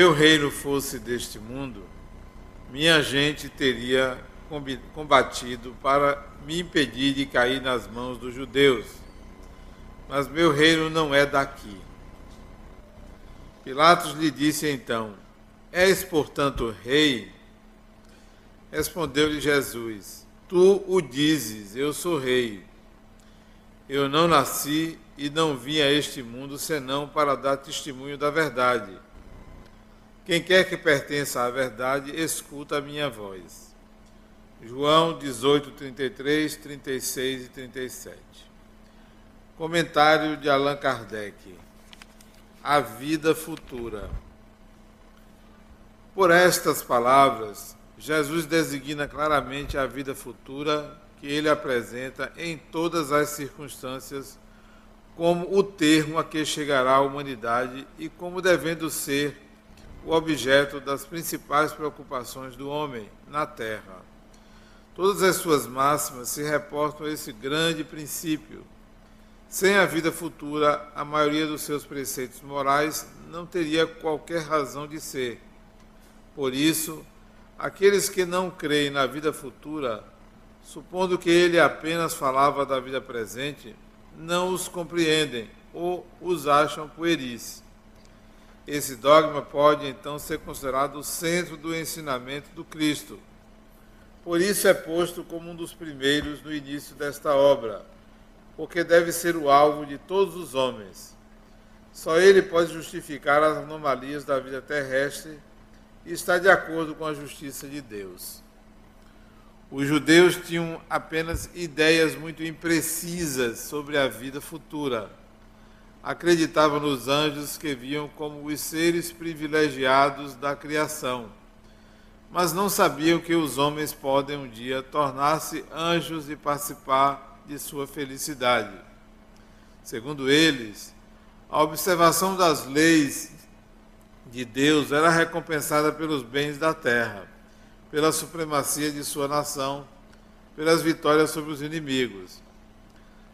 meu reino fosse deste mundo, minha gente teria combatido para me impedir de cair nas mãos dos judeus. Mas meu reino não é daqui. Pilatos lhe disse então: És, portanto, rei? Respondeu-lhe Jesus: Tu o dizes, eu sou rei. Eu não nasci e não vim a este mundo senão para dar testemunho da verdade. Quem quer que pertença à verdade, escuta a minha voz. João 18, 33, 36 e 37. Comentário de Allan Kardec. A vida futura. Por estas palavras, Jesus designa claramente a vida futura que ele apresenta em todas as circunstâncias como o termo a que chegará a humanidade e como devendo ser o objeto das principais preocupações do homem na Terra. Todas as suas máximas se reportam a esse grande princípio. Sem a vida futura, a maioria dos seus preceitos morais não teria qualquer razão de ser. Por isso, aqueles que não creem na vida futura, supondo que ele apenas falava da vida presente, não os compreendem ou os acham pueris. Esse dogma pode então ser considerado o centro do ensinamento do Cristo. Por isso é posto como um dos primeiros no início desta obra, porque deve ser o alvo de todos os homens. Só ele pode justificar as anomalias da vida terrestre e está de acordo com a justiça de Deus. Os judeus tinham apenas ideias muito imprecisas sobre a vida futura. Acreditavam nos anjos que viam como os seres privilegiados da criação, mas não sabiam que os homens podem um dia tornar-se anjos e participar de sua felicidade. Segundo eles, a observação das leis de Deus era recompensada pelos bens da terra pela supremacia de sua nação, pelas vitórias sobre os inimigos.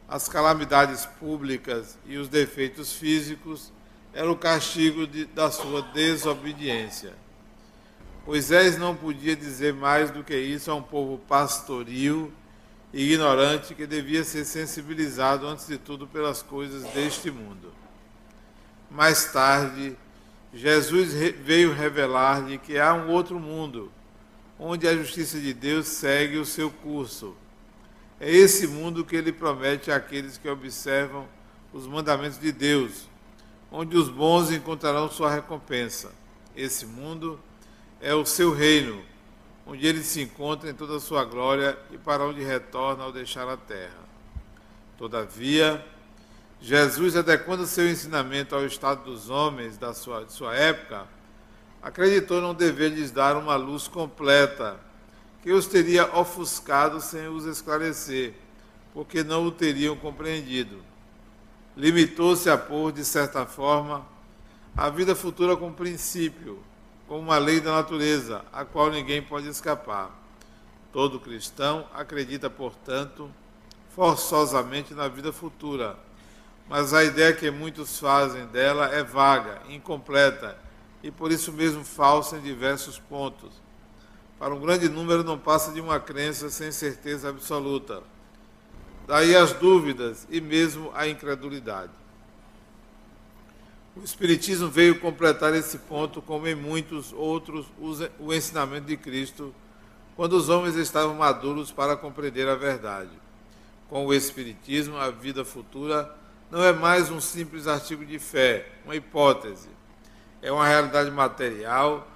As calamidades públicas e os defeitos físicos eram o castigo de, da sua desobediência. Moisés não podia dizer mais do que isso a um povo pastoril e ignorante que devia ser sensibilizado antes de tudo pelas coisas deste mundo. Mais tarde, Jesus veio revelar-lhe que há um outro mundo onde a justiça de Deus segue o seu curso. É esse mundo que ele promete àqueles que observam os mandamentos de Deus, onde os bons encontrarão sua recompensa. Esse mundo é o seu reino, onde ele se encontra em toda a sua glória e para onde retorna ao deixar a terra. Todavia, Jesus, adequando seu ensinamento ao estado dos homens da sua, de sua época, acreditou não dever lhes dar uma luz completa, que os teria ofuscado sem os esclarecer, porque não o teriam compreendido. Limitou-se a pôr, de certa forma, a vida futura como princípio, como uma lei da natureza, a qual ninguém pode escapar. Todo cristão acredita, portanto, forçosamente na vida futura, mas a ideia que muitos fazem dela é vaga, incompleta e por isso mesmo falsa em diversos pontos. Para um grande número não passa de uma crença sem certeza absoluta. Daí as dúvidas e mesmo a incredulidade. O Espiritismo veio completar esse ponto, como em muitos outros, o ensinamento de Cristo, quando os homens estavam maduros para compreender a verdade. Com o Espiritismo, a vida futura não é mais um simples artigo de fé, uma hipótese, é uma realidade material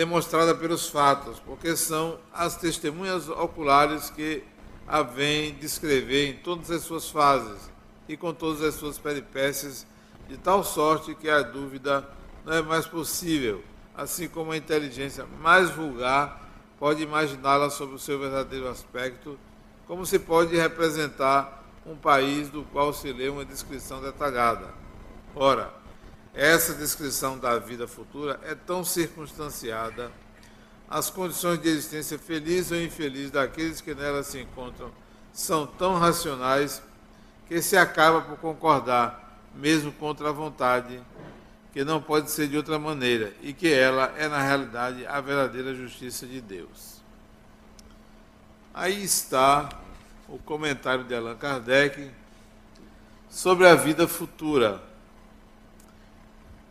demonstrada pelos fatos, porque são as testemunhas oculares que a vêm descrever em todas as suas fases e com todas as suas peripécias, de tal sorte que a dúvida não é mais possível, assim como a inteligência mais vulgar pode imaginá-la sob o seu verdadeiro aspecto, como se pode representar um país do qual se lê uma descrição detalhada. Ora, essa descrição da vida futura é tão circunstanciada, as condições de existência feliz ou infeliz daqueles que nela se encontram são tão racionais que se acaba por concordar, mesmo contra a vontade, que não pode ser de outra maneira e que ela é, na realidade, a verdadeira justiça de Deus. Aí está o comentário de Allan Kardec sobre a vida futura.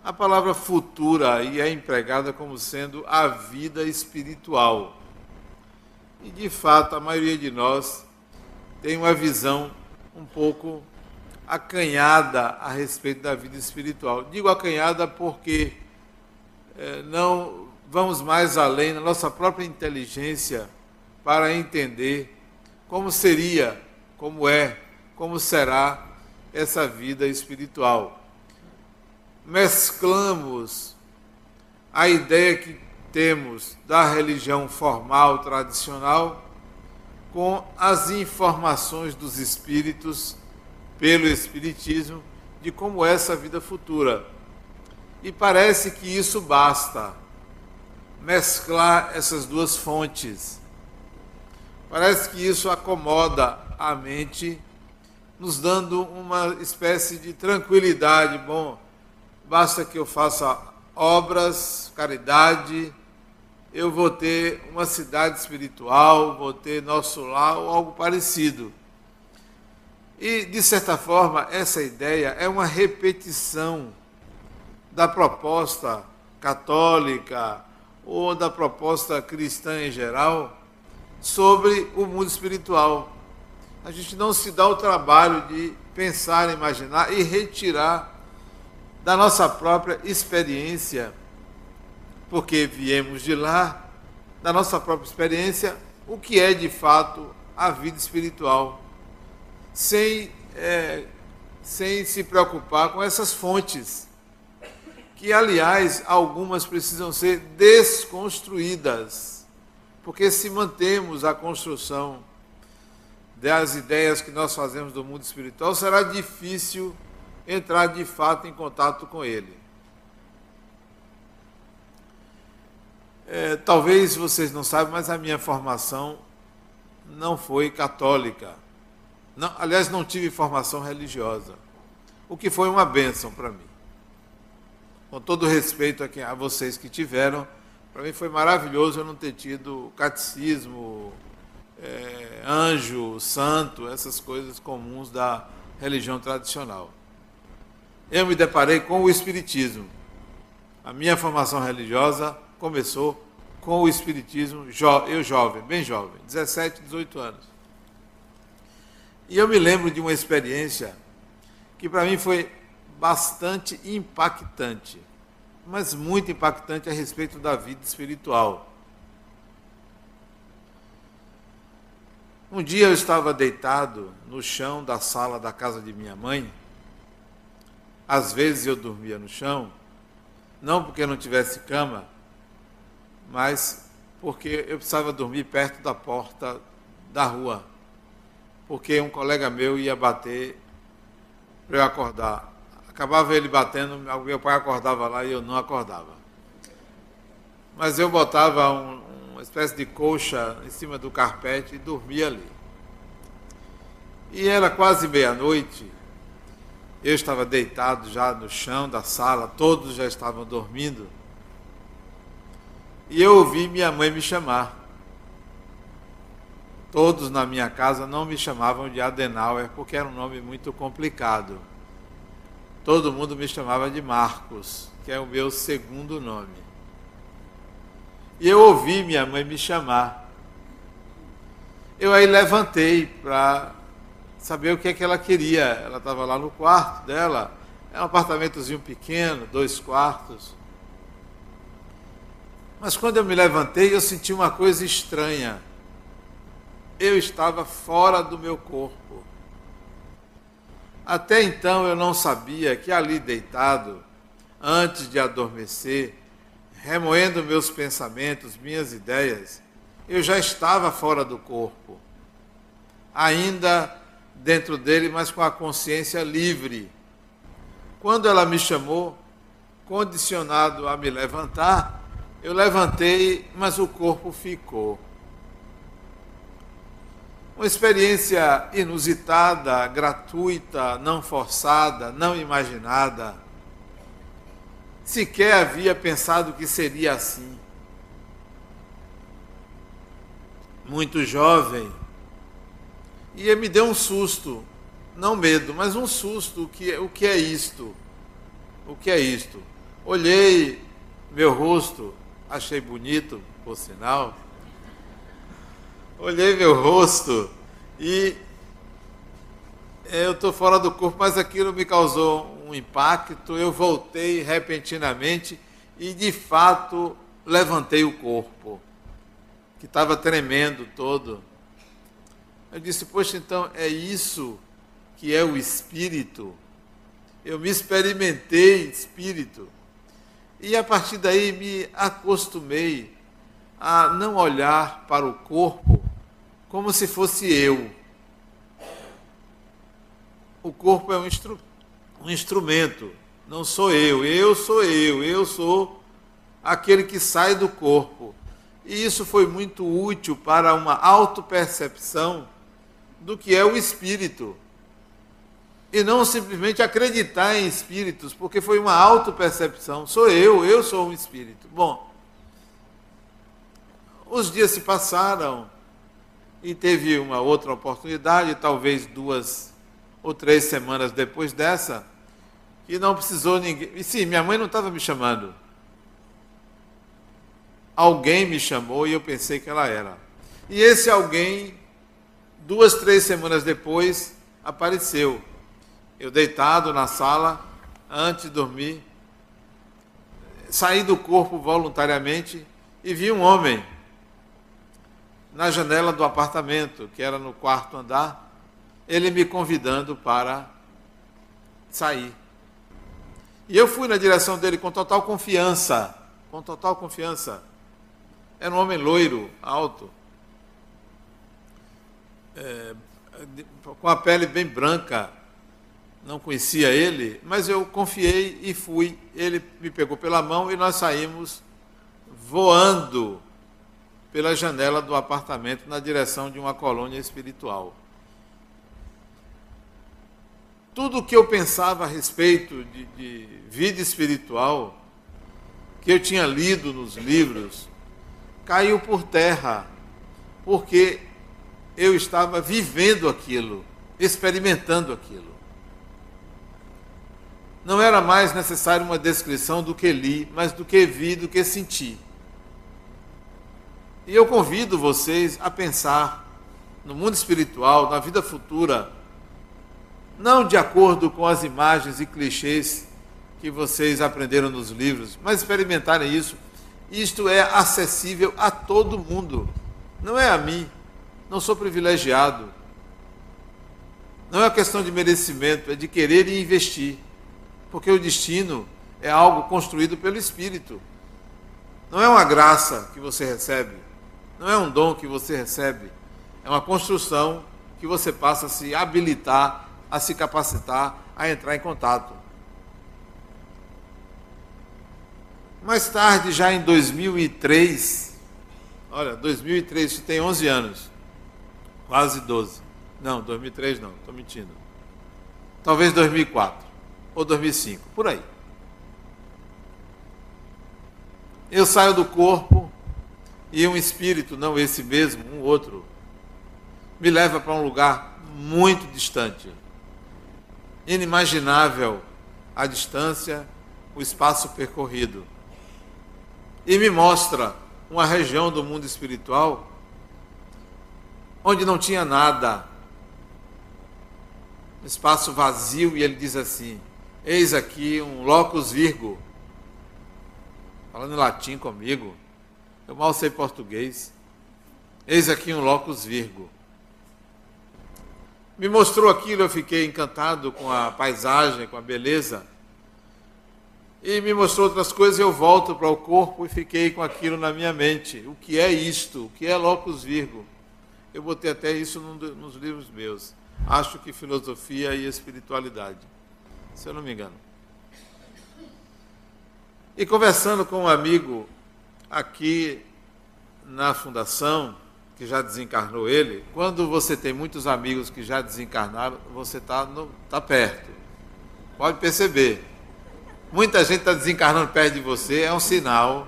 A palavra futura aí é empregada como sendo a vida espiritual. E de fato, a maioria de nós tem uma visão um pouco acanhada a respeito da vida espiritual. Digo acanhada porque é, não vamos mais além na nossa própria inteligência para entender como seria, como é, como será essa vida espiritual. Mesclamos a ideia que temos da religião formal tradicional com as informações dos espíritos pelo Espiritismo de como é essa vida futura. E parece que isso basta mesclar essas duas fontes. Parece que isso acomoda a mente, nos dando uma espécie de tranquilidade. Bom, basta que eu faça obras, caridade, eu vou ter uma cidade espiritual, vou ter nosso lar ou algo parecido. E, de certa forma, essa ideia é uma repetição da proposta católica ou da proposta cristã em geral sobre o mundo espiritual. A gente não se dá o trabalho de pensar, imaginar e retirar da nossa própria experiência, porque viemos de lá, da nossa própria experiência, o que é de fato a vida espiritual. Sem, é, sem se preocupar com essas fontes, que, aliás, algumas precisam ser desconstruídas, porque se mantemos a construção das ideias que nós fazemos do mundo espiritual, será difícil entrar de fato em contato com ele. É, talvez vocês não saibam, mas a minha formação não foi católica. Não, aliás, não tive formação religiosa, o que foi uma bênção para mim. Com todo respeito a, quem, a vocês que tiveram, para mim foi maravilhoso eu não ter tido catecismo, é, anjo, santo, essas coisas comuns da religião tradicional. Eu me deparei com o Espiritismo. A minha formação religiosa começou com o Espiritismo, eu jovem, bem jovem, 17, 18 anos. E eu me lembro de uma experiência que para mim foi bastante impactante, mas muito impactante a respeito da vida espiritual. Um dia eu estava deitado no chão da sala da casa de minha mãe. Às vezes eu dormia no chão, não porque não tivesse cama, mas porque eu precisava dormir perto da porta da rua porque um colega meu ia bater para eu acordar. Acabava ele batendo, meu pai acordava lá e eu não acordava. Mas eu botava um, uma espécie de colcha em cima do carpete e dormia ali. E era quase meia-noite, eu estava deitado já no chão da sala, todos já estavam dormindo. E eu ouvi minha mãe me chamar. Todos na minha casa não me chamavam de Adenauer porque era um nome muito complicado. Todo mundo me chamava de Marcos, que é o meu segundo nome. E eu ouvi minha mãe me chamar. Eu aí levantei para saber o que é que ela queria. Ela estava lá no quarto dela, é um apartamentozinho pequeno, dois quartos. Mas quando eu me levantei, eu senti uma coisa estranha eu estava fora do meu corpo. Até então eu não sabia que ali deitado, antes de adormecer, remoendo meus pensamentos, minhas ideias, eu já estava fora do corpo. Ainda dentro dele, mas com a consciência livre. Quando ela me chamou, condicionado a me levantar, eu levantei, mas o corpo ficou. Uma experiência inusitada, gratuita, não forçada, não imaginada. sequer havia pensado que seria assim. Muito jovem, e me deu um susto, não medo, mas um susto. O que, o que é isto? O que é isto? Olhei meu rosto, achei bonito, por sinal. Olhei meu rosto e eu estou fora do corpo, mas aquilo me causou um impacto. Eu voltei repentinamente e, de fato, levantei o corpo, que estava tremendo todo. Eu disse, poxa, então é isso que é o espírito. Eu me experimentei espírito. E a partir daí me acostumei a não olhar para o corpo como se fosse eu. O corpo é um, instru um instrumento, não sou eu. Eu sou eu, eu sou aquele que sai do corpo. E isso foi muito útil para uma autopercepção do que é o espírito. E não simplesmente acreditar em espíritos, porque foi uma autopercepção. Sou eu, eu sou um espírito. Bom, os dias se passaram e teve uma outra oportunidade, talvez duas ou três semanas depois dessa, que não precisou ninguém. E sim, minha mãe não estava me chamando. Alguém me chamou e eu pensei que ela era. E esse alguém, duas, três semanas depois, apareceu. Eu deitado na sala, antes de dormir, saí do corpo voluntariamente e vi um homem na janela do apartamento, que era no quarto andar, ele me convidando para sair. E eu fui na direção dele com total confiança, com total confiança. Era um homem loiro, alto, é, com a pele bem branca. Não conhecia ele, mas eu confiei e fui. Ele me pegou pela mão e nós saímos voando pela janela do apartamento na direção de uma colônia espiritual. Tudo o que eu pensava a respeito de, de vida espiritual, que eu tinha lido nos livros, caiu por terra, porque eu estava vivendo aquilo, experimentando aquilo. Não era mais necessário uma descrição do que li, mas do que vi, do que senti. E eu convido vocês a pensar no mundo espiritual, na vida futura, não de acordo com as imagens e clichês que vocês aprenderam nos livros, mas experimentarem isso. Isto é acessível a todo mundo, não é a mim, não sou privilegiado. Não é questão de merecimento, é de querer e investir, porque o destino é algo construído pelo Espírito. Não é uma graça que você recebe, não é um dom que você recebe, é uma construção que você passa a se habilitar, a se capacitar, a entrar em contato. Mais tarde, já em 2003, olha, 2003, isso tem 11 anos, quase 12. Não, 2003 não, estou mentindo. Talvez 2004 ou 2005, por aí. Eu saio do corpo e um espírito, não esse mesmo, um outro, me leva para um lugar muito distante, inimaginável a distância, o espaço percorrido, e me mostra uma região do mundo espiritual onde não tinha nada, um espaço vazio, e ele diz assim: Eis aqui um locus virgo, falando em latim comigo. Eu mal sei português. Eis aqui um locus virgo. Me mostrou aquilo, eu fiquei encantado com a paisagem, com a beleza. E me mostrou outras coisas, eu volto para o corpo e fiquei com aquilo na minha mente. O que é isto? O que é locus virgo? Eu botei até isso nos livros meus. Acho que filosofia e espiritualidade, se eu não me engano. E conversando com um amigo aqui na fundação, que já desencarnou ele, quando você tem muitos amigos que já desencarnaram, você está tá perto. Pode perceber. Muita gente está desencarnando perto de você, é um sinal.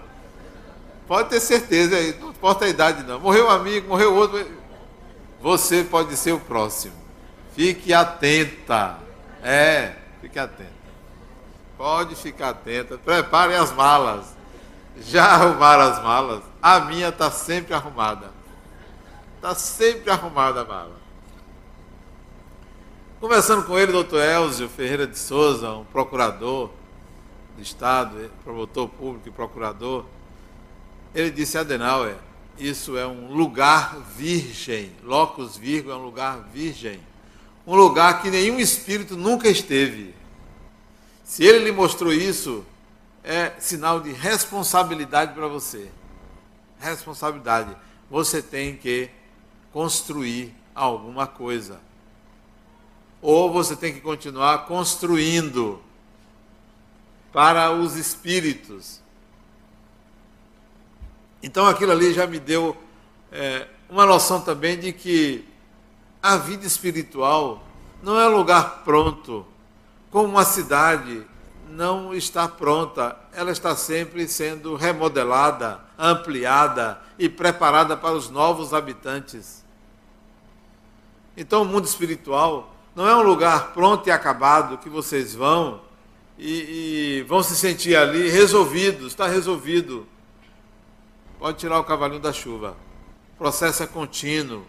Pode ter certeza, não importa a idade não. Morreu um amigo, morreu outro. Você pode ser o próximo. Fique atenta. É, fique atenta. Pode ficar atenta. Prepare as malas. Já arrumaram as malas? A minha está sempre arrumada. Está sempre arrumada a mala. Conversando com ele, doutor Elzio Ferreira de Souza, um procurador do Estado, promotor público e procurador, ele disse, Adenauer, isso é um lugar virgem, locus virgo é um lugar virgem, um lugar que nenhum espírito nunca esteve. Se ele lhe mostrou isso, é sinal de responsabilidade para você. Responsabilidade. Você tem que construir alguma coisa ou você tem que continuar construindo para os espíritos. Então aquilo ali já me deu é, uma noção também de que a vida espiritual não é lugar pronto, como uma cidade não está pronta, ela está sempre sendo remodelada, ampliada e preparada para os novos habitantes. Então o mundo espiritual não é um lugar pronto e acabado que vocês vão e, e vão se sentir ali resolvidos, está resolvido. Pode tirar o cavalinho da chuva. O processo é contínuo.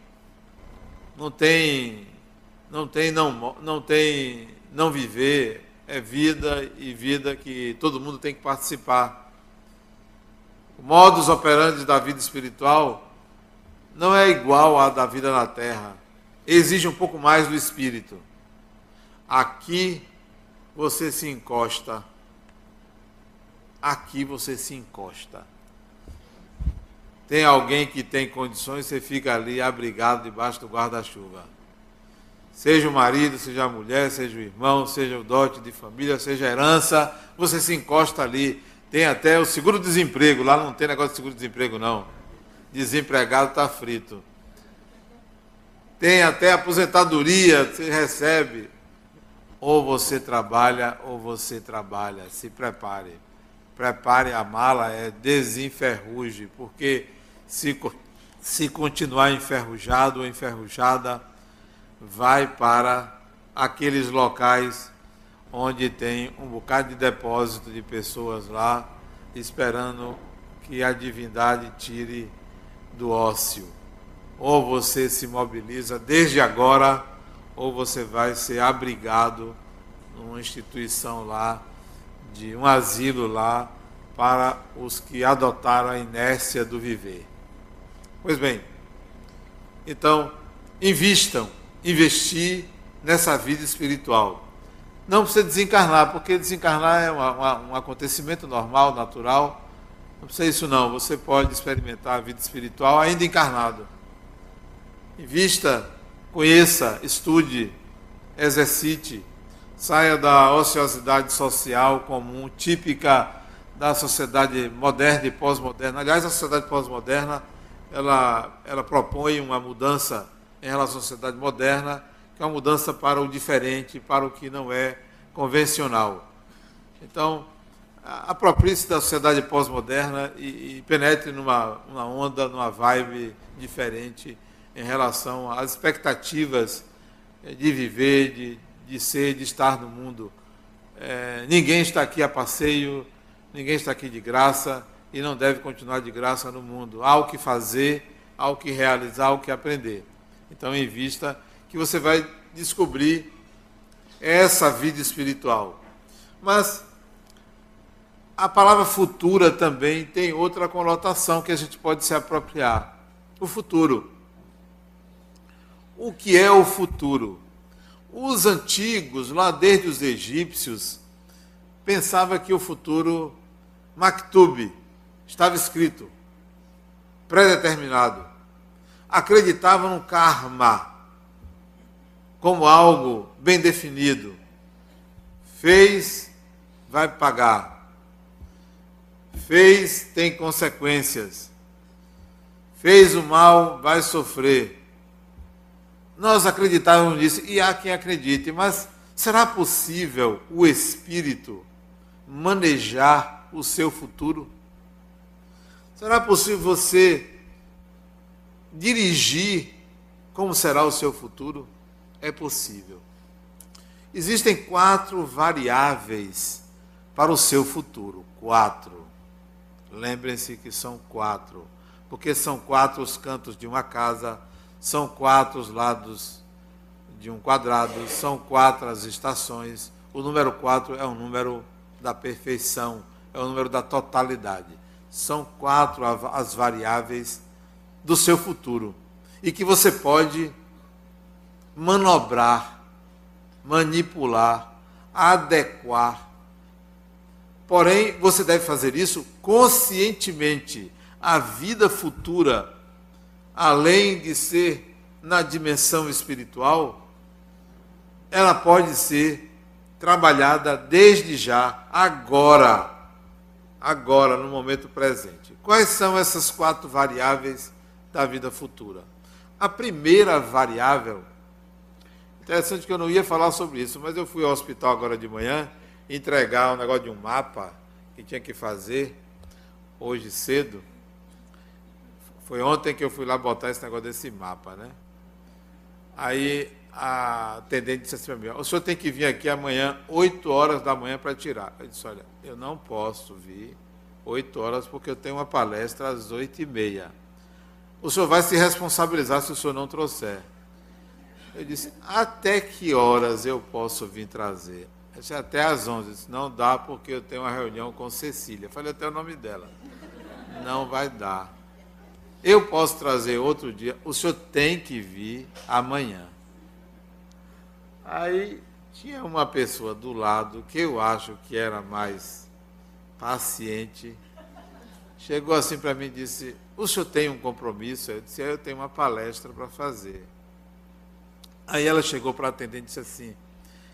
Não tem, não tem não, não tem não viver, é vida e vida que todo mundo tem que participar. O modus operandi da vida espiritual não é igual à da vida na terra exige um pouco mais do espírito. Aqui você se encosta. Aqui você se encosta. Tem alguém que tem condições, você fica ali abrigado debaixo do guarda-chuva. Seja o marido, seja a mulher, seja o irmão, seja o dote de família, seja a herança, você se encosta ali. Tem até o seguro-desemprego, lá não tem negócio de seguro-desemprego, não. Desempregado está frito tem até aposentadoria, você recebe. Ou você trabalha, ou você trabalha. Se prepare. Prepare a mala, é desenferruje, porque se, se continuar enferrujado ou enferrujada, vai para aqueles locais onde tem um bocado de depósito de pessoas lá, esperando que a divindade tire do ócio ou você se mobiliza desde agora, ou você vai ser abrigado numa instituição lá, de um asilo lá, para os que adotaram a inércia do viver. Pois bem, então, invistam, investir nessa vida espiritual. Não precisa desencarnar, porque desencarnar é uma, uma, um acontecimento normal, natural. Não precisa isso não, você pode experimentar a vida espiritual ainda encarnado. Invista, conheça, estude, exercite, saia da ociosidade social comum, típica da sociedade moderna e pós-moderna. Aliás, a sociedade pós-moderna ela, ela propõe uma mudança em relação à sociedade moderna, que é uma mudança para o diferente, para o que não é convencional. Então, aproprie-se da sociedade pós-moderna e, e, penetre numa, numa onda, numa vibe diferente em relação às expectativas eh, de viver, de, de ser, de estar no mundo. É, ninguém está aqui a passeio, ninguém está aqui de graça e não deve continuar de graça no mundo. Há o que fazer, há o que realizar, há o que aprender. Então, em vista que você vai descobrir essa vida espiritual. Mas a palavra futura também tem outra conotação que a gente pode se apropriar. O futuro o que é o futuro. Os antigos, lá desde os egípcios, pensavam que o futuro, maktub, estava escrito, predeterminado. Acreditavam no karma como algo bem definido. Fez, vai pagar. Fez, tem consequências. Fez o mal, vai sofrer nós acreditávamos nisso, e há quem acredite, mas será possível o espírito manejar o seu futuro? Será possível você dirigir como será o seu futuro? É possível. Existem quatro variáveis para o seu futuro. Quatro. Lembrem-se que são quatro. Porque são quatro os cantos de uma casa, são quatro os lados de um quadrado, são quatro as estações. O número quatro é o número da perfeição, é o número da totalidade. São quatro as variáveis do seu futuro e que você pode manobrar manipular, adequar. Porém, você deve fazer isso conscientemente. A vida futura, além de ser na dimensão espiritual, ela pode ser trabalhada desde já, agora. Agora, no momento presente. Quais são essas quatro variáveis da vida futura? A primeira variável Interessante que eu não ia falar sobre isso, mas eu fui ao hospital agora de manhã entregar um negócio de um mapa que tinha que fazer hoje cedo. Foi ontem que eu fui lá botar esse negócio desse mapa, né? Aí a atendente disse assim para mim, o senhor tem que vir aqui amanhã, 8 horas da manhã, para tirar. Eu disse, olha, eu não posso vir 8 horas porque eu tenho uma palestra às 8 e meia. O senhor vai se responsabilizar se o senhor não trouxer. Eu disse, até que horas eu posso vir trazer? Eu disse, até às 11. Eu disse, não dá porque eu tenho uma reunião com Cecília. falei até o nome dela. Não vai dar. Eu posso trazer outro dia. O senhor tem que vir amanhã. Aí tinha uma pessoa do lado que eu acho que era mais paciente. Chegou assim para mim e disse: O senhor tem um compromisso? Eu disse: Eu tenho uma palestra para fazer. Aí ela chegou para a atendente e disse assim: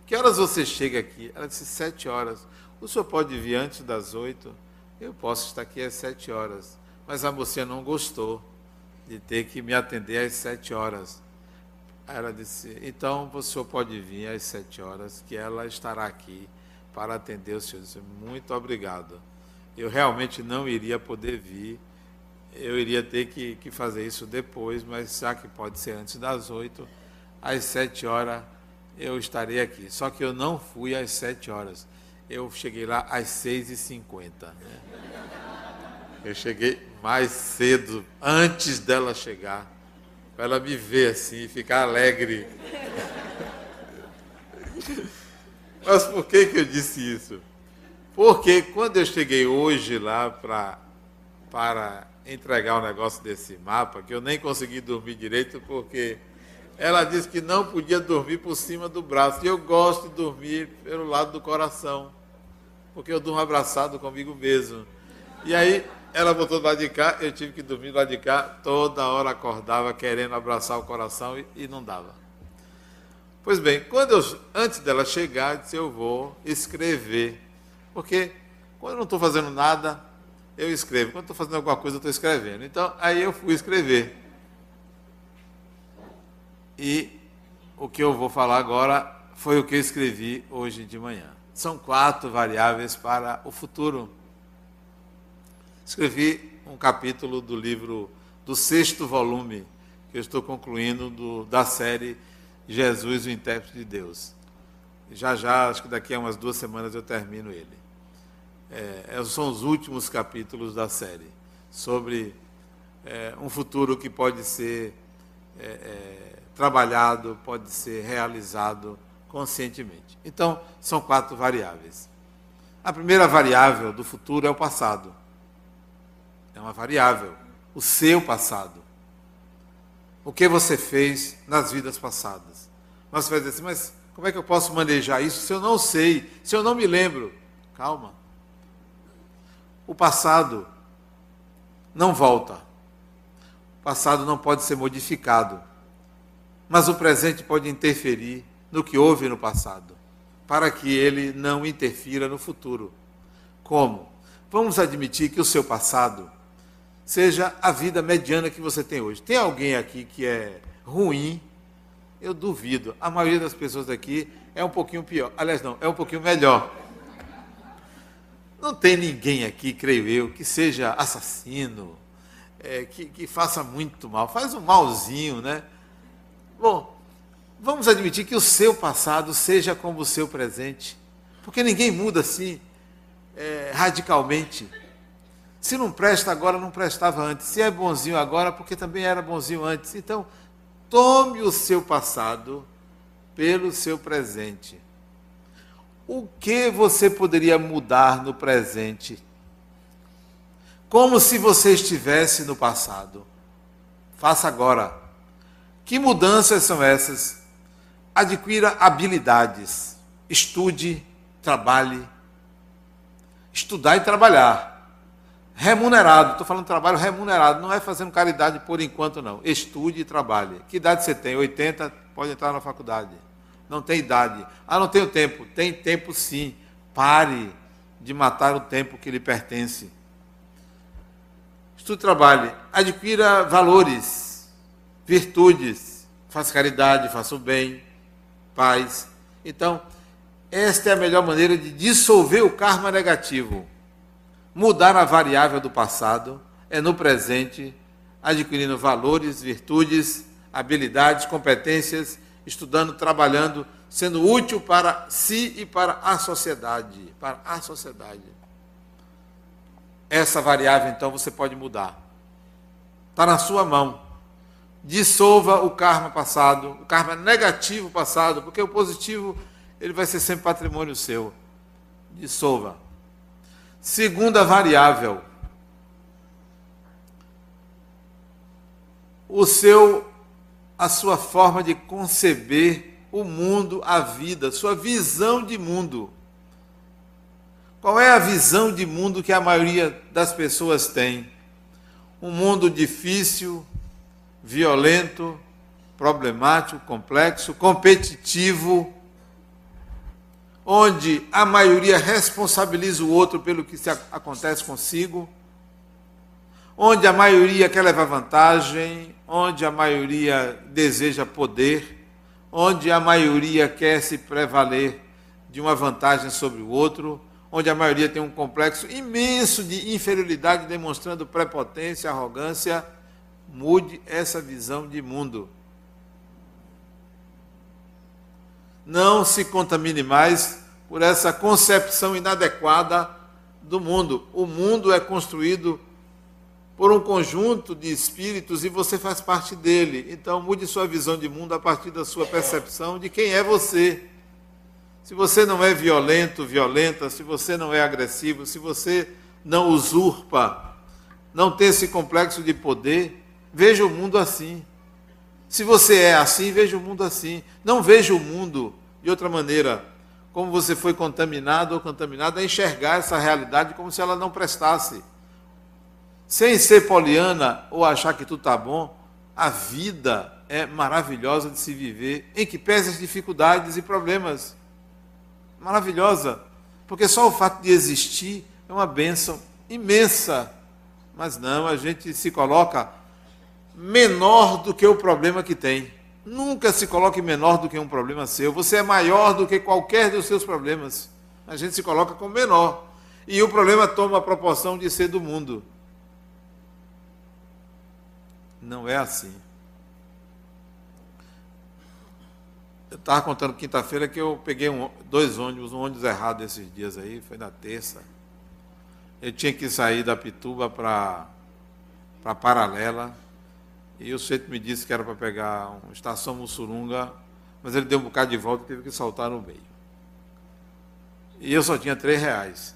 Que horas você chega aqui? Ela disse: Sete horas. O senhor pode vir antes das oito? Eu posso estar aqui às sete horas. Mas a mocinha não gostou de ter que me atender às sete horas. Ela disse: Então o senhor pode vir às sete horas, que ela estará aqui para atender o senhor. Eu disse: Muito obrigado. Eu realmente não iria poder vir. Eu iria ter que, que fazer isso depois, mas já que pode ser antes das oito, às sete horas eu estarei aqui. Só que eu não fui às sete horas. Eu cheguei lá às seis e cinquenta. Né? Eu cheguei mais cedo, antes dela chegar, para ela me ver assim e ficar alegre. Mas por que, que eu disse isso? Porque quando eu cheguei hoje lá pra, para entregar o um negócio desse mapa, que eu nem consegui dormir direito porque ela disse que não podia dormir por cima do braço. E eu gosto de dormir pelo lado do coração, porque eu durmo abraçado comigo mesmo. E aí ela botou do lado de cá, eu tive que dormir do lado de cá, toda hora acordava querendo abraçar o coração e, e não dava. Pois bem, quando eu, antes dela chegar, eu disse, eu vou escrever. Porque quando eu não estou fazendo nada, eu escrevo. Quando estou fazendo alguma coisa, eu estou escrevendo. Então, aí eu fui escrever. E o que eu vou falar agora foi o que eu escrevi hoje de manhã. São quatro variáveis para o futuro. Escrevi um capítulo do livro do sexto volume, que eu estou concluindo do, da série Jesus, o intérprete de Deus. Já já, acho que daqui a umas duas semanas eu termino ele. É, é são os últimos capítulos da série, sobre é, um futuro que pode ser é, é trabalhado, pode ser realizado conscientemente. Então, são quatro variáveis. A primeira variável do futuro é o passado. É uma variável, o seu passado. O que você fez nas vidas passadas. Mas você vai dizer assim, mas como é que eu posso manejar isso se eu não sei, se eu não me lembro? Calma. O passado não volta. O passado não pode ser modificado mas o presente pode interferir no que houve no passado, para que ele não interfira no futuro. Como? Vamos admitir que o seu passado seja a vida mediana que você tem hoje. Tem alguém aqui que é ruim? Eu duvido. A maioria das pessoas aqui é um pouquinho pior. Aliás, não, é um pouquinho melhor. Não tem ninguém aqui, creio eu, que seja assassino, é, que, que faça muito mal. Faz um malzinho, né? Bom, vamos admitir que o seu passado seja como o seu presente. Porque ninguém muda assim, é, radicalmente. Se não presta agora, não prestava antes. Se é bonzinho agora, porque também era bonzinho antes. Então, tome o seu passado pelo seu presente. O que você poderia mudar no presente? Como se você estivesse no passado. Faça agora. Que mudanças são essas? Adquira habilidades. Estude, trabalhe. Estudar e trabalhar. Remunerado. Estou falando trabalho remunerado. Não é fazendo caridade por enquanto, não. Estude e trabalhe. Que idade você tem? 80? Pode entrar na faculdade não tem idade. Ah, não tenho tempo. Tem tempo sim. Pare de matar o tempo que lhe pertence. Estude trabalhe. Adquira valores, virtudes. Faça caridade, faça o bem, paz. Então, esta é a melhor maneira de dissolver o karma negativo. Mudar a variável do passado é no presente, adquirindo valores, virtudes, habilidades, competências estudando, trabalhando, sendo útil para si e para a sociedade, para a sociedade. Essa variável então você pode mudar. Está na sua mão. Dissolva o karma passado, o karma negativo passado, porque o positivo ele vai ser sempre patrimônio seu. Dissolva. Segunda variável. O seu a sua forma de conceber o mundo, a vida, sua visão de mundo. Qual é a visão de mundo que a maioria das pessoas tem? Um mundo difícil, violento, problemático, complexo, competitivo, onde a maioria responsabiliza o outro pelo que acontece consigo onde a maioria quer levar vantagem, onde a maioria deseja poder, onde a maioria quer se prevaler de uma vantagem sobre o outro, onde a maioria tem um complexo imenso de inferioridade, demonstrando prepotência, arrogância. Mude essa visão de mundo. Não se contamine mais por essa concepção inadequada do mundo. O mundo é construído por um conjunto de espíritos e você faz parte dele. Então, mude sua visão de mundo a partir da sua percepção de quem é você. Se você não é violento, violenta, se você não é agressivo, se você não usurpa, não tem esse complexo de poder, veja o mundo assim. Se você é assim, veja o mundo assim. Não veja o mundo de outra maneira, como você foi contaminado ou contaminada a enxergar essa realidade como se ela não prestasse sem ser poliana ou achar que tudo está bom, a vida é maravilhosa de se viver, em que pese as dificuldades e problemas. Maravilhosa, porque só o fato de existir é uma bênção imensa. Mas não, a gente se coloca menor do que o problema que tem. Nunca se coloque menor do que um problema seu. Você é maior do que qualquer dos seus problemas. A gente se coloca como menor. E o problema toma a proporção de ser do mundo. Não é assim. Eu estava contando quinta-feira que eu peguei um, dois ônibus, um ônibus errado esses dias aí, foi na terça. Eu tinha que sair da Pituba para a Paralela. E o sujeito me disse que era para pegar uma estação Mussurunga, mas ele deu um bocado de volta e teve que saltar no meio. E eu só tinha três reais.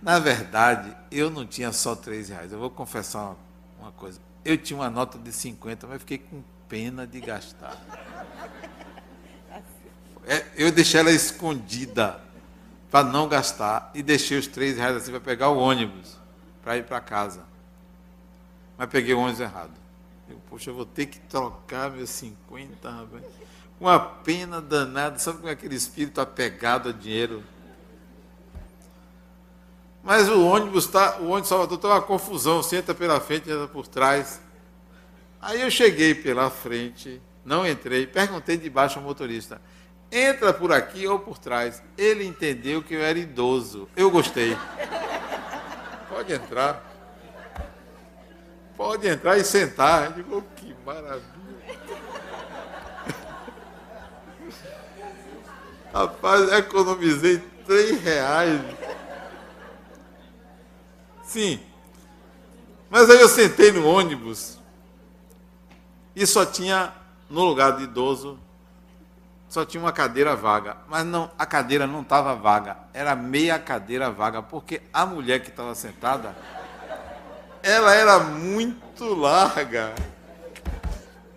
Na verdade, eu não tinha só três reais. Eu vou confessar uma, uma coisa. Eu tinha uma nota de 50, mas fiquei com pena de gastar. É, eu deixei ela escondida para não gastar e deixei os três reais assim para pegar o ônibus para ir para casa. Mas peguei o ônibus errado. Eu, poxa, vou ter que trocar meus 50, rapaz. Uma pena danada, sabe como é aquele espírito apegado a dinheiro? Mas o ônibus está, o ônibus Salvador está uma confusão, senta pela frente, entra por trás. Aí eu cheguei pela frente, não entrei, perguntei de baixo ao motorista: entra por aqui ou por trás. Ele entendeu que eu era idoso. Eu gostei. Pode entrar. Pode entrar e sentar. Eu digo, oh, que maravilha. Rapaz, economizei três reais. Sim. Mas aí eu sentei no ônibus e só tinha, no lugar de idoso, só tinha uma cadeira vaga. Mas não, a cadeira não estava vaga, era meia cadeira vaga, porque a mulher que estava sentada, ela era muito larga.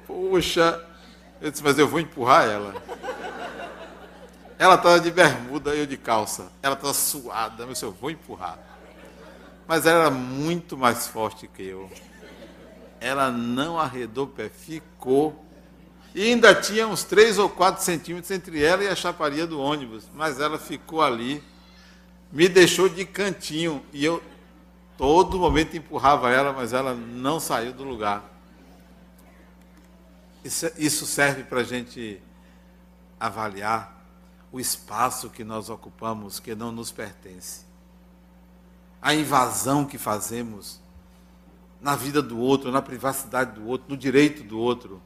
Poxa, eu disse, mas eu vou empurrar ela. Ela estava de bermuda eu de calça. Ela estava suada, mas eu vou empurrar. Mas ela era muito mais forte que eu. Ela não arredou o pé, ficou. E ainda tinha uns 3 ou 4 centímetros entre ela e a chaparia do ônibus. Mas ela ficou ali, me deixou de cantinho. E eu, todo momento, empurrava ela, mas ela não saiu do lugar. Isso, isso serve para a gente avaliar o espaço que nós ocupamos que não nos pertence. A invasão que fazemos na vida do outro, na privacidade do outro, no direito do outro.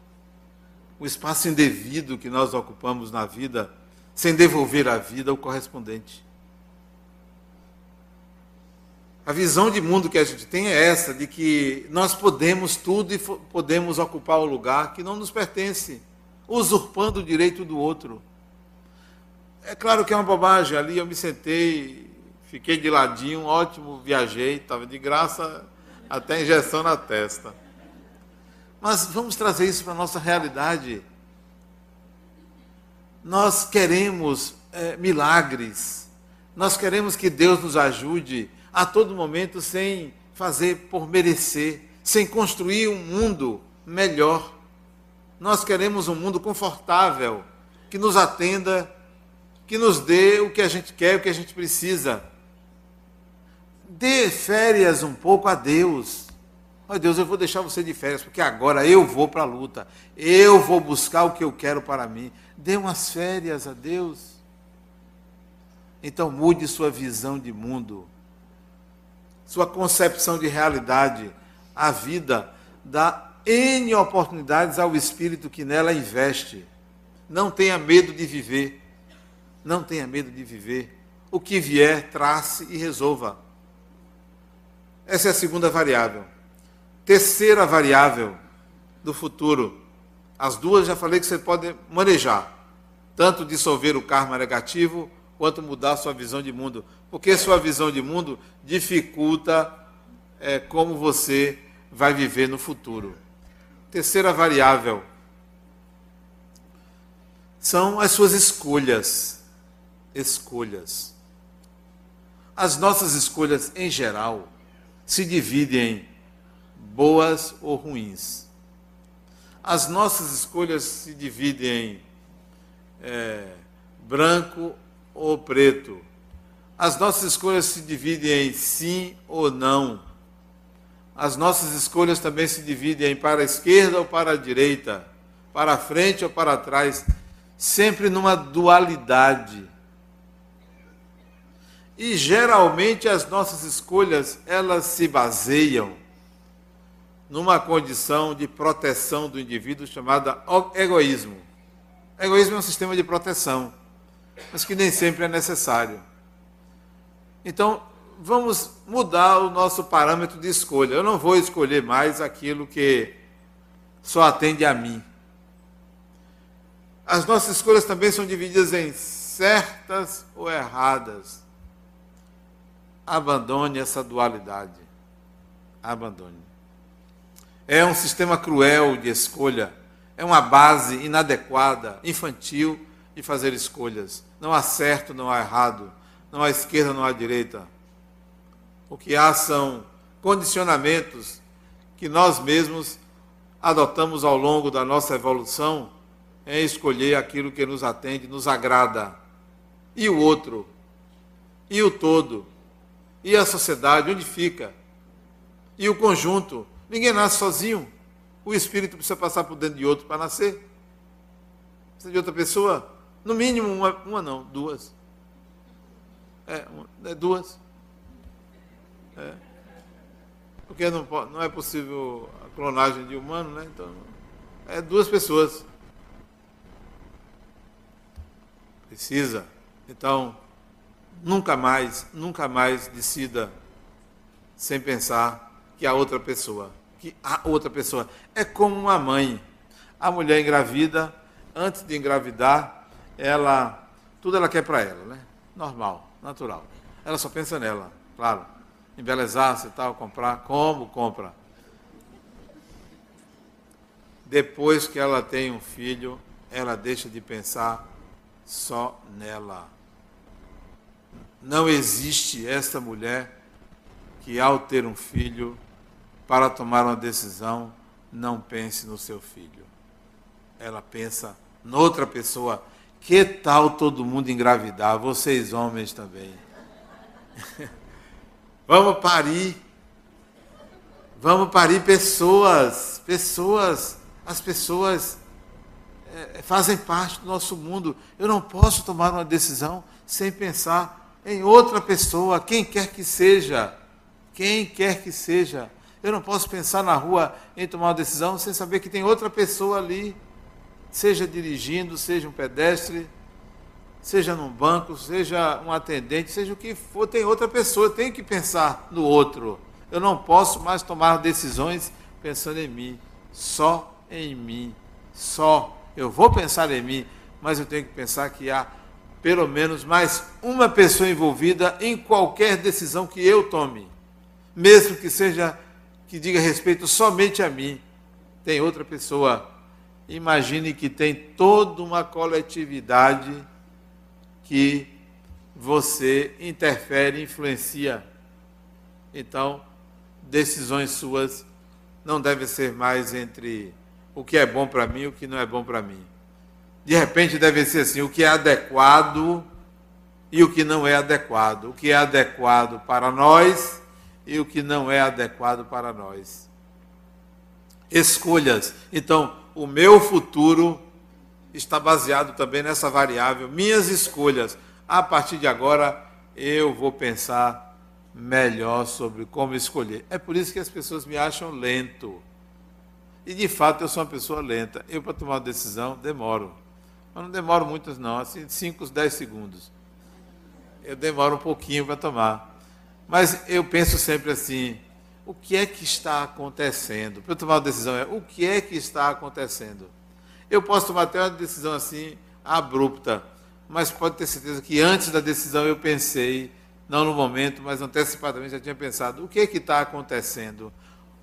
O espaço indevido que nós ocupamos na vida, sem devolver à vida o correspondente. A visão de mundo que a gente tem é essa, de que nós podemos tudo e podemos ocupar o lugar que não nos pertence, usurpando o direito do outro. É claro que é uma bobagem. Ali eu me sentei, fiquei de ladinho, ótimo, viajei, estava de graça, até injeção na testa. Mas vamos trazer isso para a nossa realidade. Nós queremos é, milagres, nós queremos que Deus nos ajude a todo momento sem fazer por merecer, sem construir um mundo melhor. Nós queremos um mundo confortável, que nos atenda que nos dê o que a gente quer, o que a gente precisa. Dê férias um pouco a Deus. Ó Deus, eu vou deixar você de férias, porque agora eu vou para a luta. Eu vou buscar o que eu quero para mim. Dê umas férias a Deus. Então mude sua visão de mundo, sua concepção de realidade. A vida dá N oportunidades ao espírito que nela investe. Não tenha medo de viver. Não tenha medo de viver. O que vier, trace e resolva. Essa é a segunda variável. Terceira variável do futuro. As duas já falei que você pode manejar. Tanto dissolver o karma negativo, quanto mudar sua visão de mundo. Porque sua visão de mundo dificulta é, como você vai viver no futuro. Terceira variável são as suas escolhas escolhas. As nossas escolhas, em geral, se dividem em boas ou ruins. As nossas escolhas se dividem em é, branco ou preto. As nossas escolhas se dividem em sim ou não. As nossas escolhas também se dividem em para a esquerda ou para a direita, para a frente ou para trás, sempre numa dualidade. E geralmente as nossas escolhas, elas se baseiam numa condição de proteção do indivíduo chamada egoísmo. Egoísmo é um sistema de proteção, mas que nem sempre é necessário. Então, vamos mudar o nosso parâmetro de escolha. Eu não vou escolher mais aquilo que só atende a mim. As nossas escolhas também são divididas em certas ou erradas. Abandone essa dualidade. Abandone. É um sistema cruel de escolha. É uma base inadequada, infantil de fazer escolhas. Não há certo, não há errado. Não há esquerda, não há direita. O que há são condicionamentos que nós mesmos adotamos ao longo da nossa evolução em escolher aquilo que nos atende, nos agrada. E o outro? E o todo? E a sociedade, onde fica? E o conjunto? Ninguém nasce sozinho. O espírito precisa passar por dentro de outro para nascer. Precisa de outra pessoa? No mínimo uma, uma não, duas. É, uma, é duas. É. Porque não, não é possível a clonagem de humano, né? Então, é duas pessoas. Precisa. Então, nunca mais, nunca mais decida sem pensar que a outra pessoa, que a outra pessoa é como uma mãe. A mulher engravida, antes de engravidar, ela tudo ela quer para ela, né? Normal, natural. Ela só pensa nela, claro. Embelezar-se e tal, comprar, como compra. Depois que ela tem um filho, ela deixa de pensar só nela. Não existe esta mulher que, ao ter um filho, para tomar uma decisão, não pense no seu filho. Ela pensa noutra pessoa. Que tal todo mundo engravidar? Vocês homens também. Vamos parir. Vamos parir pessoas. Pessoas. As pessoas é, fazem parte do nosso mundo. Eu não posso tomar uma decisão sem pensar em outra pessoa, quem quer que seja. Quem quer que seja. Eu não posso pensar na rua em tomar uma decisão sem saber que tem outra pessoa ali, seja dirigindo, seja um pedestre, seja num banco, seja um atendente, seja o que for, tem outra pessoa, tenho que pensar no outro. Eu não posso mais tomar decisões pensando em mim, só em mim, só eu vou pensar em mim, mas eu tenho que pensar que há pelo menos mais uma pessoa envolvida em qualquer decisão que eu tome, mesmo que seja que diga respeito somente a mim. Tem outra pessoa. Imagine que tem toda uma coletividade que você interfere, influencia. Então, decisões suas não devem ser mais entre o que é bom para mim e o que não é bom para mim. De repente deve ser assim, o que é adequado e o que não é adequado. O que é adequado para nós e o que não é adequado para nós. Escolhas. Então, o meu futuro está baseado também nessa variável, minhas escolhas. A partir de agora, eu vou pensar melhor sobre como escolher. É por isso que as pessoas me acham lento. E de fato eu sou uma pessoa lenta. Eu, para tomar uma decisão, demoro. Mas não demoro muito, não, assim, 5, 10 segundos. Eu demoro um pouquinho para tomar. Mas eu penso sempre assim: o que é que está acontecendo? Para eu tomar uma decisão, é o que é que está acontecendo? Eu posso tomar até uma decisão assim, abrupta, mas pode ter certeza que antes da decisão eu pensei, não no momento, mas antecipadamente já tinha pensado: o que é que está acontecendo?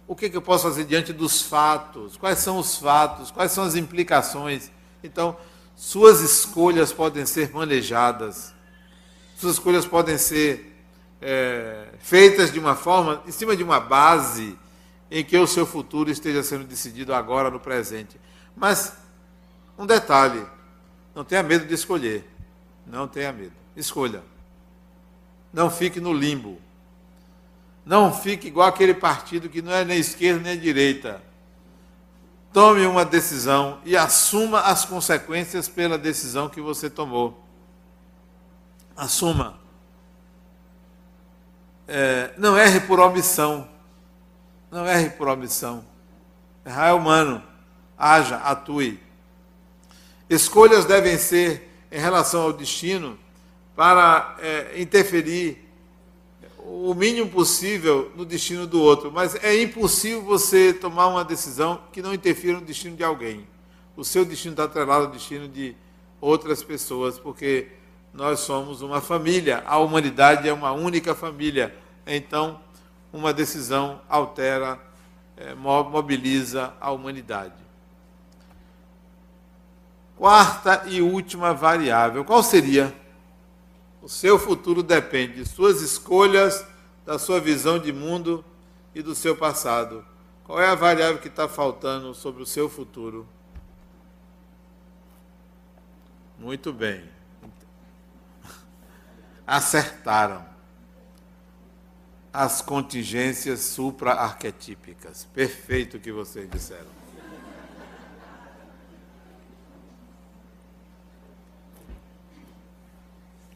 o que, que eu posso fazer diante dos fatos? Quais são os fatos? Quais são as implicações? Então, suas escolhas podem ser manejadas, suas escolhas podem ser é, feitas de uma forma, em cima de uma base em que o seu futuro esteja sendo decidido agora, no presente. Mas, um detalhe: não tenha medo de escolher. Não tenha medo. Escolha. Não fique no limbo. Não fique igual aquele partido que não é nem esquerda nem direita. Tome uma decisão e assuma as consequências pela decisão que você tomou. Assuma. É, não erre por omissão. Não erre por omissão. Errar é humano. Haja, atue. Escolhas devem ser em relação ao destino para é, interferir o mínimo possível no destino do outro, mas é impossível você tomar uma decisão que não interfira no destino de alguém. O seu destino está atrelado ao destino de outras pessoas, porque nós somos uma família, a humanidade é uma única família. Então, uma decisão altera, é, mobiliza a humanidade. Quarta e última variável, qual seria? O seu futuro depende de suas escolhas, da sua visão de mundo e do seu passado. Qual é a variável que está faltando sobre o seu futuro? Muito bem. Acertaram. As contingências supra-arquetípicas. Perfeito o que vocês disseram.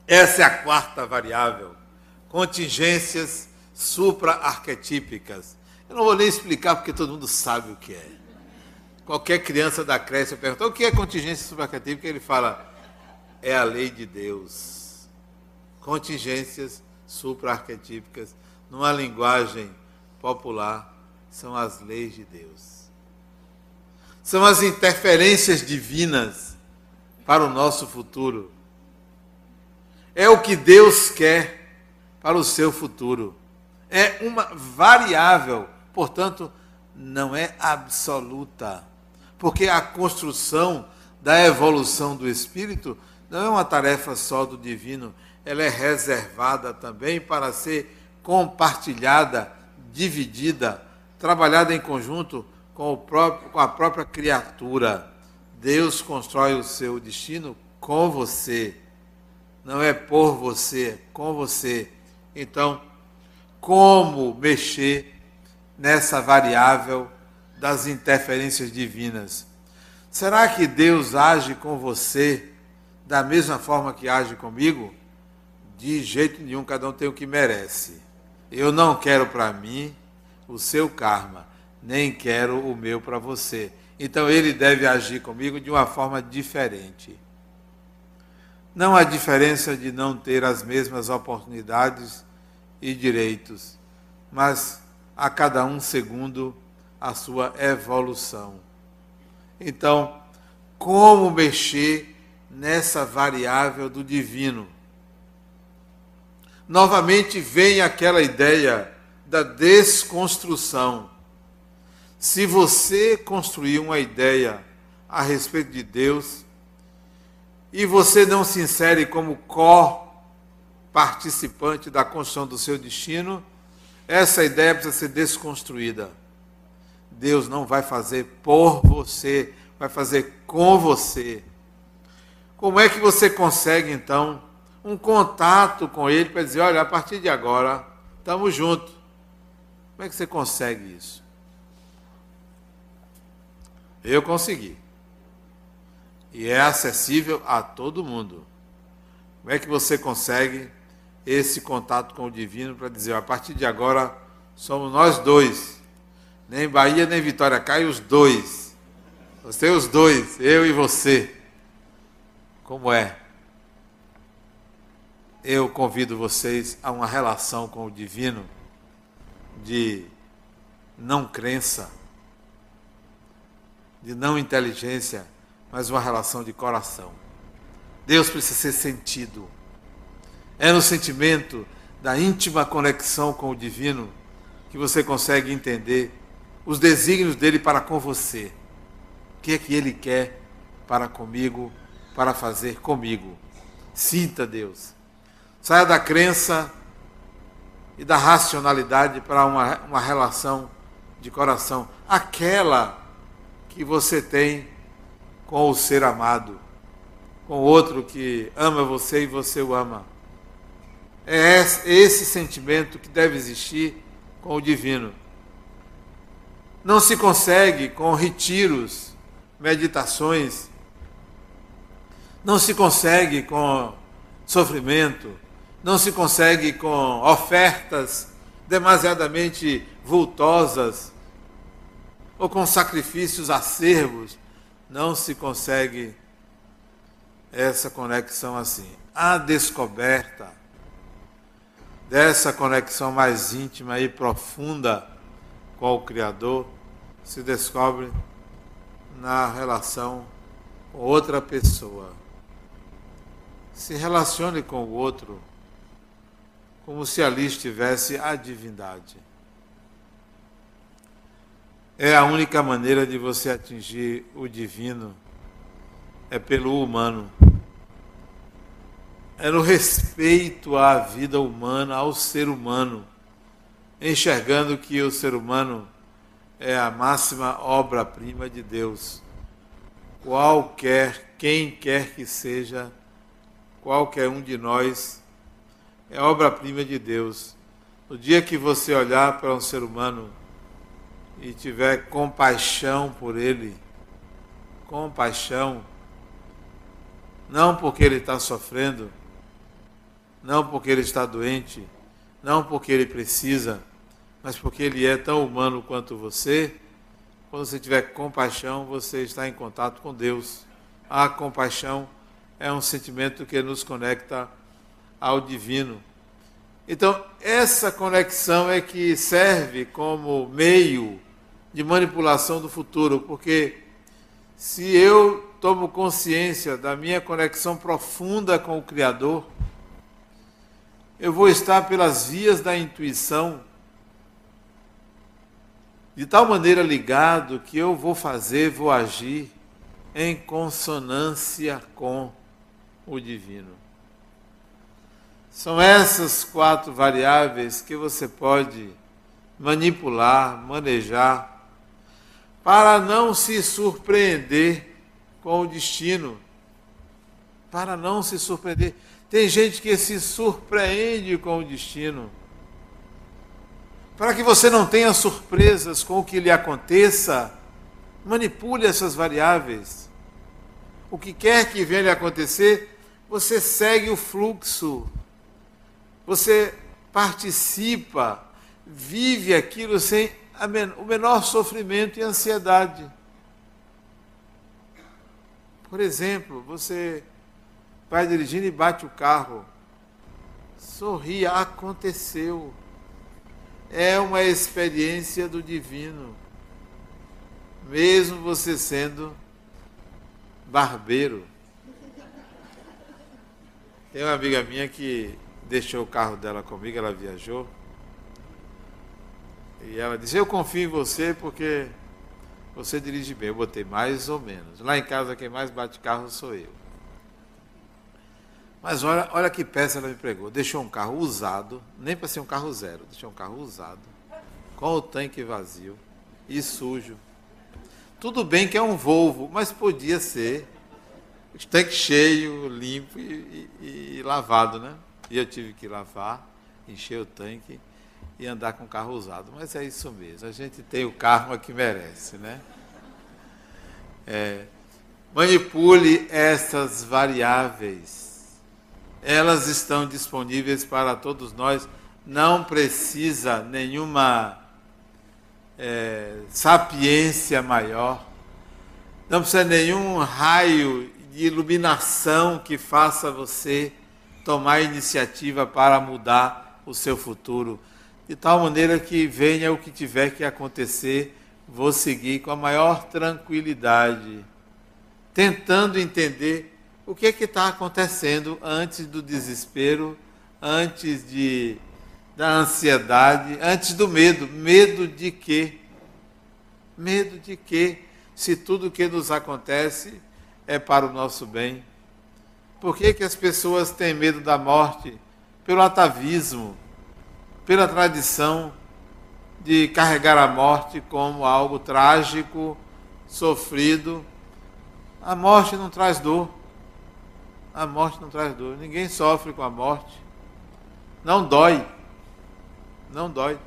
Essa é a quarta variável. Contingências supra-arquetípicas. Eu não vou nem explicar porque todo mundo sabe o que é. Qualquer criança da creche pergunta o que é contingência supra-arquetípica, ele fala, é a lei de Deus. Contingências supra-arquetípicas, numa linguagem popular, são as leis de Deus. São as interferências divinas para o nosso futuro. É o que Deus quer para o seu futuro. É uma variável, portanto, não é absoluta. Porque a construção da evolução do espírito não é uma tarefa só do divino, ela é reservada também para ser compartilhada, dividida, trabalhada em conjunto com, próprio, com a própria criatura. Deus constrói o seu destino com você. Não é por você, é com você. Então, como mexer nessa variável das interferências divinas? Será que Deus age com você da mesma forma que age comigo? De jeito nenhum, cada um tem o que merece. Eu não quero para mim o seu karma, nem quero o meu para você. Então ele deve agir comigo de uma forma diferente. Não há diferença de não ter as mesmas oportunidades e direitos, mas a cada um segundo a sua evolução. Então, como mexer nessa variável do divino? Novamente vem aquela ideia da desconstrução. Se você construir uma ideia a respeito de Deus e você não se insere como co-participante da construção do seu destino, essa ideia precisa ser desconstruída. Deus não vai fazer por você, vai fazer com você. Como é que você consegue então um contato com ele para dizer: olha, a partir de agora, estamos juntos. Como é que você consegue isso? Eu consegui. E é acessível a todo mundo. Como é que você consegue esse contato com o divino para dizer: a partir de agora, somos nós dois. Nem Bahia nem Vitória cai os dois. Você os dois, eu e você. Como é? Eu convido vocês a uma relação com o divino de não crença, de não inteligência, mas uma relação de coração. Deus precisa ser sentido. É no sentimento da íntima conexão com o divino que você consegue entender os desígnios dele para com você. O que é que ele quer para comigo, para fazer comigo? Sinta Deus. Saia da crença e da racionalidade para uma, uma relação de coração. Aquela que você tem com o ser amado, com outro que ama você e você o ama. É esse sentimento que deve existir com o divino. Não se consegue com retiros, meditações, não se consegue com sofrimento, não se consegue com ofertas demasiadamente vultosas ou com sacrifícios acervos. Não se consegue essa conexão assim. A descoberta dessa conexão mais íntima e profunda com o Criador se descobre na relação com outra pessoa. Se relacione com o outro como se ali estivesse a divindade. É a única maneira de você atingir o divino, é pelo humano. É no respeito à vida humana, ao ser humano, enxergando que o ser humano é a máxima obra-prima de Deus. Qualquer, quem quer que seja, qualquer um de nós é obra-prima de Deus. No dia que você olhar para um ser humano e tiver compaixão por ele, compaixão, não porque ele está sofrendo, não porque ele está doente, não porque ele precisa, mas porque ele é tão humano quanto você. Quando você tiver compaixão, você está em contato com Deus. A compaixão é um sentimento que nos conecta ao divino. Então, essa conexão é que serve como meio de manipulação do futuro, porque se eu tomo consciência da minha conexão profunda com o Criador, eu vou estar pelas vias da intuição de tal maneira ligado que eu vou fazer, vou agir em consonância com o divino. São essas quatro variáveis que você pode manipular, manejar, para não se surpreender com o destino. Para não se surpreender. Tem gente que se surpreende com o destino para que você não tenha surpresas com o que lhe aconteça, manipule essas variáveis. O que quer que venha lhe acontecer, você segue o fluxo, você participa, vive aquilo sem o menor sofrimento e ansiedade. Por exemplo, você vai dirigindo e bate o carro, sorria, aconteceu é uma experiência do divino, mesmo você sendo barbeiro. Tem uma amiga minha que deixou o carro dela comigo, ela viajou. E ela disse: Eu confio em você porque você dirige bem. Eu botei mais ou menos. Lá em casa, quem mais bate carro sou eu. Mas olha, olha que peça ela me pregou. Deixou um carro usado, nem para ser um carro zero, deixou um carro usado, com o tanque vazio e sujo. Tudo bem que é um Volvo, mas podia ser tanque cheio, limpo e, e, e, lavado, né? E eu tive que lavar, encher o tanque e andar com o carro usado. Mas é isso mesmo, a gente tem o karma que merece, né? É, manipule essas variáveis elas estão disponíveis para todos nós. Não precisa nenhuma é, sapiência maior, não precisa nenhum raio de iluminação que faça você tomar iniciativa para mudar o seu futuro, de tal maneira que venha o que tiver que acontecer, vou seguir com a maior tranquilidade, tentando entender o que é que está acontecendo antes do desespero, antes de, da ansiedade, antes do medo. Medo de quê? Medo de quê? Se tudo o que nos acontece é para o nosso bem. Por que, que as pessoas têm medo da morte? Pelo atavismo, pela tradição de carregar a morte como algo trágico, sofrido. A morte não traz dor. A morte não traz dor. Ninguém sofre com a morte. Não dói. Não dói.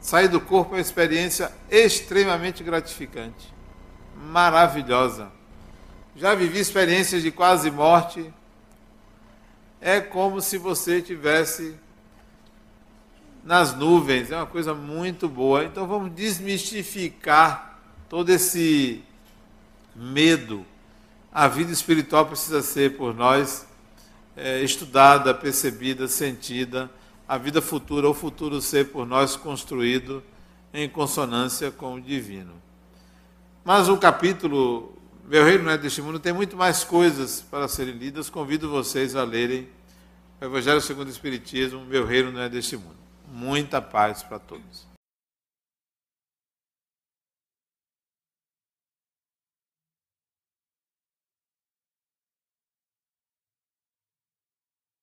Sair do corpo é uma experiência extremamente gratificante. Maravilhosa. Já vivi experiências de quase morte. É como se você tivesse nas nuvens. É uma coisa muito boa. Então vamos desmistificar todo esse medo a vida espiritual precisa ser por nós é, estudada, percebida, sentida, a vida futura, o futuro ser por nós construído em consonância com o divino. Mas o capítulo Meu Reino não é deste mundo tem muito mais coisas para serem lidas. Convido vocês a lerem o Evangelho segundo o Espiritismo, Meu Reino não é deste mundo. Muita paz para todos.